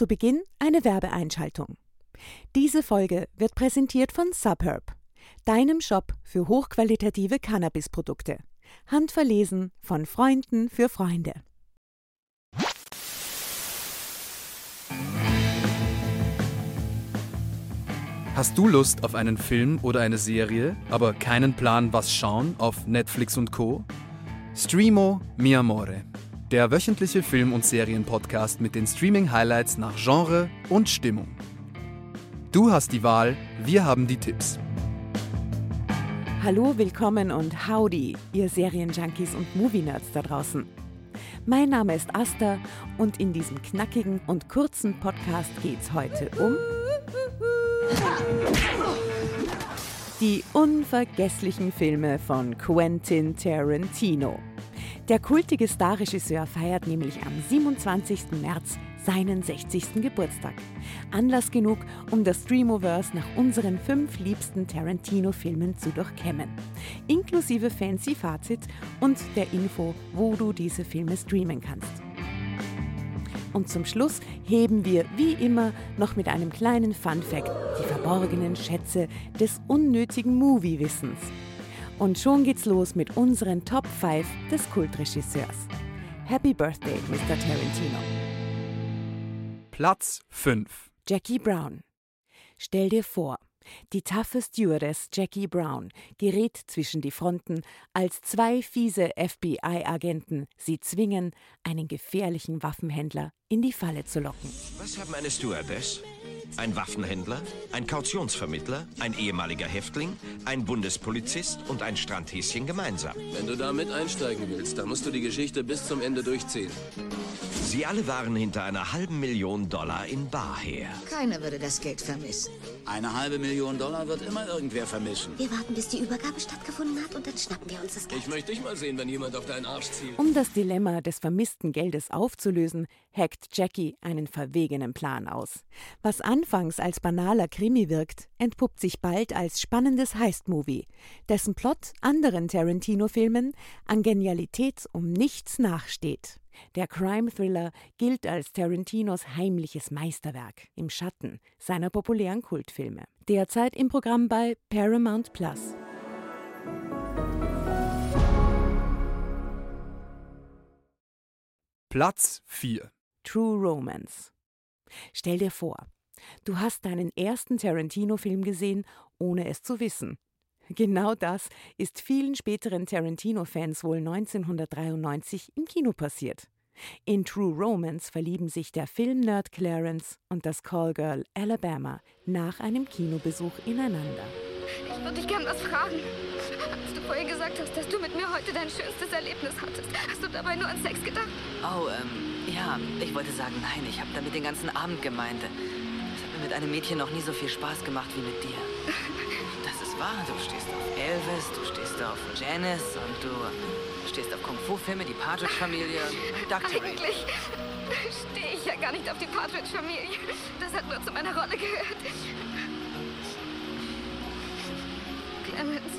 Zu Beginn eine Werbeeinschaltung. Diese Folge wird präsentiert von Subherb, deinem Shop für hochqualitative Cannabisprodukte. Handverlesen von Freunden für Freunde. Hast du Lust auf einen Film oder eine Serie, aber keinen Plan, was schauen auf Netflix und Co? Streamo Mi Amore, der wöchentliche Film- und Serienpodcast mit den Streaming-Highlights nach Genre und Stimmung. Du hast die Wahl, wir haben die Tipps. Hallo, willkommen und howdy, ihr Serienjunkies und Movie-Nerds da draußen. Mein Name ist Asta und in diesem knackigen und kurzen Podcast geht's heute um die unvergesslichen Filme von Quentin Tarantino. Der kultige Starregisseur feiert nämlich am 27. März seinen 60. Geburtstag. Anlass genug, um das Streamoverse nach unseren fünf liebsten Tarantino-Filmen zu durchkämmen. Inklusive fancy Fazit und der Info, wo du diese Filme streamen kannst. Und zum Schluss heben wir wie immer noch mit einem kleinen Fun Fact die verborgenen Schätze des unnötigen Movie-Wissens. Und schon geht's los mit unseren Top 5 des Kultregisseurs. Happy Birthday, Mr. Tarantino. Platz 5. Jackie Brown. Stell dir vor, die taffe Stewardess Jackie Brown gerät zwischen die Fronten, als zwei fiese FBI-Agenten sie zwingen, einen gefährlichen Waffenhändler in die Falle zu locken. Was haben eine Stewardess? Ein Waffenhändler, ein Kautionsvermittler, ein ehemaliger Häftling, ein Bundespolizist und ein Strandhäschen gemeinsam. Wenn du da mit einsteigen willst, dann musst du die Geschichte bis zum Ende durchziehen. Sie alle waren hinter einer halben Million Dollar in Bar her. Keiner würde das Geld vermissen. Eine halbe Million Dollar wird immer irgendwer vermissen. Wir warten, bis die Übergabe stattgefunden hat und dann schnappen wir uns das Geld. Ich möchte dich mal sehen, wenn jemand auf deinen Arsch zielt. Um das Dilemma des vermissten Geldes aufzulösen, hackt Jackie einen verwegenen Plan aus. Was anfangs als banaler Krimi wirkt, entpuppt sich bald als spannendes Heist-Movie, dessen Plot anderen Tarantino-Filmen an Genialität um nichts nachsteht. Der Crime-Thriller gilt als Tarantinos heimliches Meisterwerk im Schatten seiner populären Kultfilme. Derzeit im Programm bei Paramount Plus. Platz 4. True Romance. Stell dir vor, du hast deinen ersten Tarantino-Film gesehen, ohne es zu wissen. Genau das ist vielen späteren Tarantino-Fans wohl 1993 im Kino passiert. In True Romance verlieben sich der Filmnerd Clarence und das Callgirl Alabama nach einem Kinobesuch ineinander. Ich würde dich gern was fragen. Als du vorhin gesagt hast, dass du mit mir heute dein schönstes Erlebnis hattest, hast du dabei nur an Sex gedacht? Oh, ähm, ja, ich wollte sagen, nein, ich habe damit den ganzen Abend gemeint. Es hat mir mit einem Mädchen noch nie so viel Spaß gemacht wie mit dir. Wahr, du stehst auf Elvis, du stehst auf Janice und du stehst auf Kung-Fu-Filme, die Partridge-Familie, Dr. Eigentlich stehe ich ja gar nicht auf die Partridge-Familie. Das hat nur zu meiner Rolle gehört. Clemens,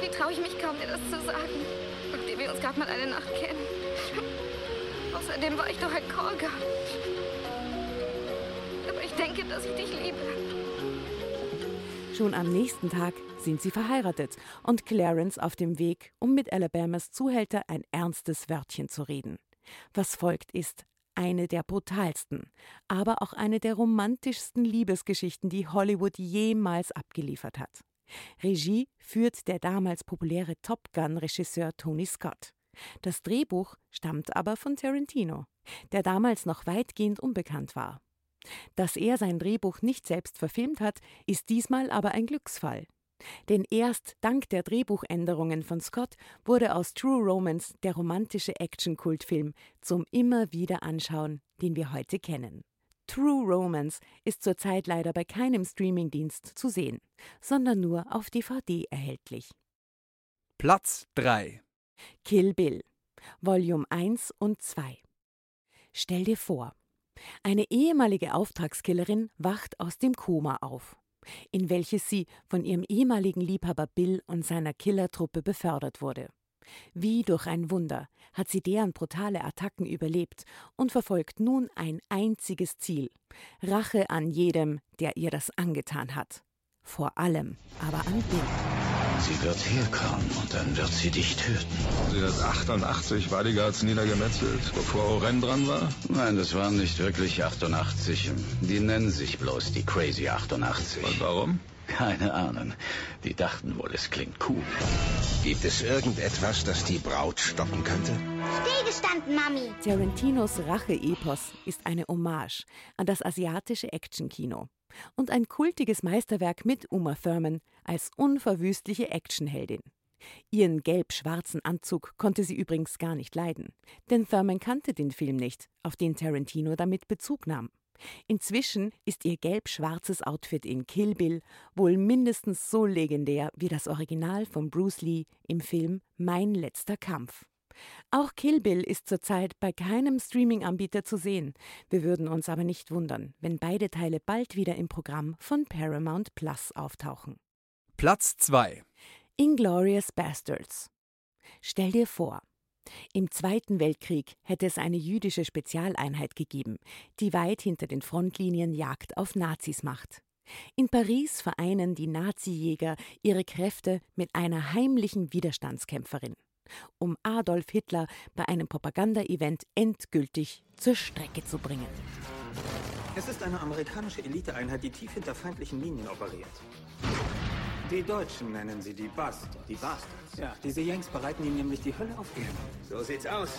wie traue ich mich kaum, dir das zu sagen, nachdem wir uns gerade mal eine Nacht kennen. Außerdem war ich doch ein Callgirl. Aber ich denke, dass ich dich liebe. Schon am nächsten Tag sind sie verheiratet und Clarence auf dem Weg, um mit Alabamas Zuhälter ein ernstes Wörtchen zu reden. Was folgt, ist eine der brutalsten, aber auch eine der romantischsten Liebesgeschichten, die Hollywood jemals abgeliefert hat. Regie führt der damals populäre Top Gun-Regisseur Tony Scott. Das Drehbuch stammt aber von Tarantino, der damals noch weitgehend unbekannt war. Dass er sein Drehbuch nicht selbst verfilmt hat, ist diesmal aber ein Glücksfall. Denn erst dank der Drehbuchänderungen von Scott wurde aus True Romance der romantische Action-Kultfilm zum immer wieder anschauen, den wir heute kennen. True Romance ist zurzeit leider bei keinem Streamingdienst zu sehen, sondern nur auf DVD erhältlich. Platz 3. Kill Bill, Volume 1 und 2. Stell dir vor, eine ehemalige Auftragskillerin wacht aus dem Koma auf, in welches sie von ihrem ehemaligen Liebhaber Bill und seiner Killertruppe befördert wurde. Wie durch ein Wunder hat sie deren brutale Attacken überlebt und verfolgt nun ein einziges Ziel Rache an jedem, der ihr das angetan hat. Vor allem aber an Bill. Sie wird herkommen und dann wird sie dich töten. Sie hat 88 Bodyguards niedergemetzelt, bevor Oren dran war? Nein, das waren nicht wirklich 88. Die nennen sich bloß die Crazy 88. Und warum? Keine Ahnung. Die dachten wohl, es klingt cool. Gibt es irgendetwas, das die Braut stoppen könnte? Stillgestanden, Mami. Tarantinos Rache-Epos ist eine Hommage an das asiatische Actionkino und ein kultiges Meisterwerk mit Uma Thurman als unverwüstliche Actionheldin. Ihren gelb-schwarzen Anzug konnte sie übrigens gar nicht leiden, denn Thurman kannte den Film nicht, auf den Tarantino damit Bezug nahm. Inzwischen ist ihr gelb-schwarzes Outfit in Kill Bill wohl mindestens so legendär wie das Original von Bruce Lee im Film Mein letzter Kampf. Auch Kill Bill ist zurzeit bei keinem Streaming-Anbieter zu sehen. Wir würden uns aber nicht wundern, wenn beide Teile bald wieder im Programm von Paramount Plus auftauchen. Platz 2 Inglorious Bastards. Stell dir vor, im Zweiten Weltkrieg hätte es eine jüdische Spezialeinheit gegeben, die weit hinter den Frontlinien Jagd auf Nazis macht. In Paris vereinen die Nazijäger ihre Kräfte mit einer heimlichen Widerstandskämpferin um Adolf Hitler bei einem Propaganda-Event endgültig zur Strecke zu bringen. Es ist eine amerikanische Eliteeinheit, die tief hinter feindlichen Linien operiert. Die Deutschen nennen sie die Bast. Die Bastards. Ja, diese Yanks bereiten ihnen nämlich die Hölle auf Erden. So sieht's aus.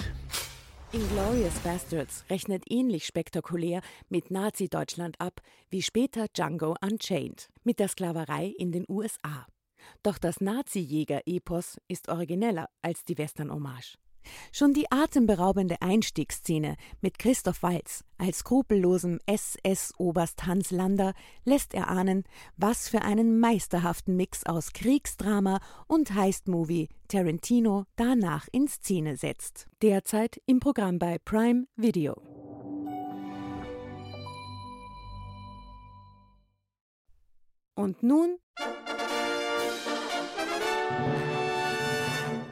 Inglorious Bastards rechnet ähnlich spektakulär mit Nazi-Deutschland ab wie später Django Unchained mit der Sklaverei in den USA. Doch das Nazi-Jäger-Epos ist origineller als die Western-Hommage. Schon die atemberaubende Einstiegsszene mit Christoph Waltz als skrupellosem SS-Oberst Hans Lander lässt erahnen, was für einen meisterhaften Mix aus Kriegsdrama und Heist-Movie Tarantino danach in Szene setzt. Derzeit im Programm bei Prime Video. Und nun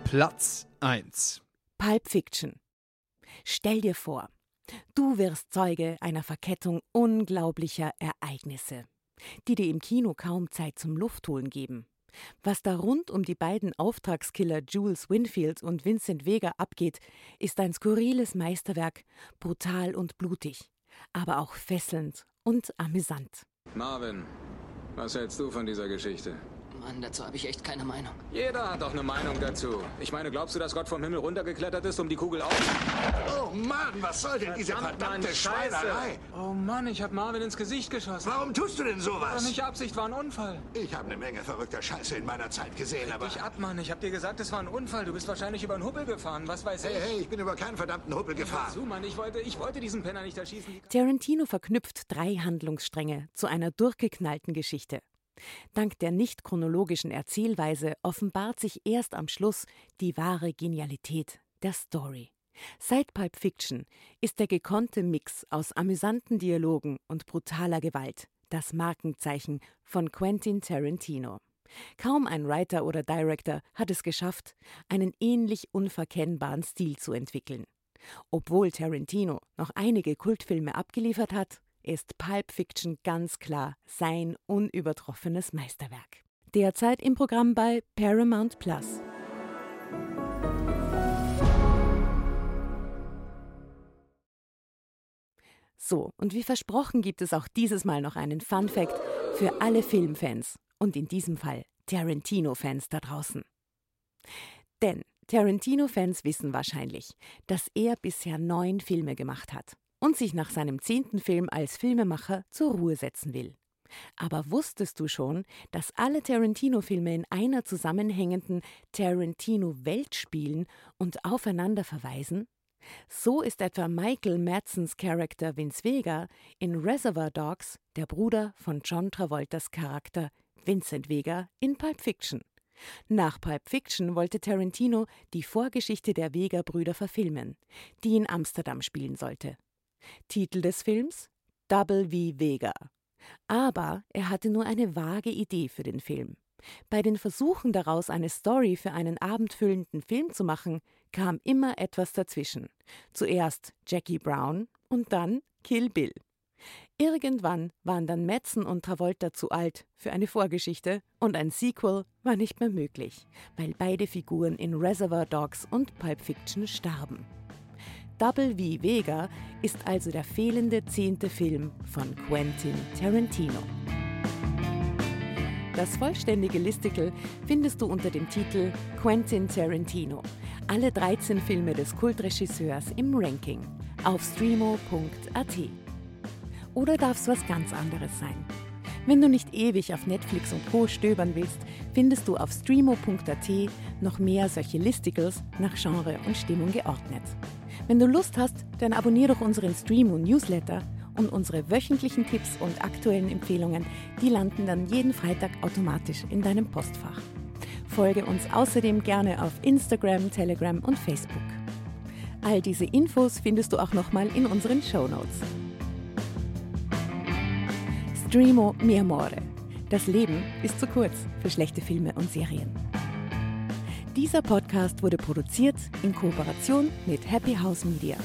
Platz 1 Pulp Fiction. Stell dir vor, du wirst Zeuge einer Verkettung unglaublicher Ereignisse, die dir im Kino kaum Zeit zum Luftholen geben. Was da rund um die beiden Auftragskiller Jules Winfield und Vincent Vega abgeht, ist ein skurriles Meisterwerk, brutal und blutig, aber auch fesselnd und amüsant. Marvin, was hältst du von dieser Geschichte? Mann, dazu habe ich echt keine Meinung. Jeder hat doch eine Meinung dazu. Ich meine, glaubst du, dass Gott vom Himmel runtergeklettert ist, um die Kugel auf... Oh Mann, was soll denn diese verdammte Mann, Schweinerei? Oh Mann, ich habe Marvin ins Gesicht geschossen. Warum tust du denn sowas? War nicht Absicht, war ein Unfall. Ich habe eine Menge verrückter Scheiße in meiner Zeit gesehen, aber... dich ab, Mann. Ich habe dir gesagt, es war ein Unfall. Du bist wahrscheinlich über einen Huppel gefahren. Was weiß hey, ich? Hey, hey, ich bin über keinen verdammten Huppel gefahren. Zu, Mann. Ich wollte, ich wollte diesen Penner nicht erschießen. Tarantino verknüpft drei Handlungsstränge zu einer durchgeknallten Geschichte. Dank der nicht chronologischen Erzählweise offenbart sich erst am Schluss die wahre Genialität der Story. Seit Pulp Fiction ist der gekonnte Mix aus amüsanten Dialogen und brutaler Gewalt das Markenzeichen von Quentin Tarantino. Kaum ein Writer oder Director hat es geschafft, einen ähnlich unverkennbaren Stil zu entwickeln. Obwohl Tarantino noch einige Kultfilme abgeliefert hat, ist Pulp Fiction ganz klar sein unübertroffenes Meisterwerk. Derzeit im Programm bei Paramount Plus. So, und wie versprochen gibt es auch dieses Mal noch einen Fun Fact für alle Filmfans und in diesem Fall Tarantino-Fans da draußen. Denn Tarantino-Fans wissen wahrscheinlich, dass er bisher neun Filme gemacht hat und sich nach seinem zehnten Film als Filmemacher zur Ruhe setzen will. Aber wusstest du schon, dass alle Tarantino-Filme in einer zusammenhängenden Tarantino-Welt spielen und aufeinander verweisen? So ist etwa Michael Madsens Charakter Vince Vega in Reservoir Dogs der Bruder von John Travoltas Charakter Vincent Vega in Pulp Fiction. Nach Pulp Fiction wollte Tarantino die Vorgeschichte der Vega-Brüder verfilmen, die in Amsterdam spielen sollte. Titel des Films Double V Vega. Aber er hatte nur eine vage Idee für den Film. Bei den Versuchen daraus eine Story für einen abendfüllenden Film zu machen, kam immer etwas dazwischen. Zuerst Jackie Brown und dann Kill Bill. Irgendwann waren dann Madsen und Travolta zu alt für eine Vorgeschichte und ein Sequel war nicht mehr möglich, weil beide Figuren in Reservoir Dogs und Pulp Fiction starben. Double V Vega ist also der fehlende zehnte Film von Quentin Tarantino. Das vollständige Listicle findest du unter dem Titel Quentin Tarantino. Alle 13 Filme des Kultregisseurs im Ranking auf streamo.at. Oder darf es was ganz anderes sein? Wenn du nicht ewig auf Netflix und Co. stöbern willst, findest du auf streamo.at noch mehr solche Listicles nach Genre und Stimmung geordnet. Wenn du Lust hast, dann abonniere doch unseren Stream und Newsletter und unsere wöchentlichen Tipps und aktuellen Empfehlungen, die landen dann jeden Freitag automatisch in deinem Postfach. Folge uns außerdem gerne auf Instagram, Telegram und Facebook. All diese Infos findest du auch nochmal in unseren Show Notes. Streamo mi amore. Das Leben ist zu kurz für schlechte Filme und Serien. Dieser Podcast wurde produziert in Kooperation mit Happy House Media.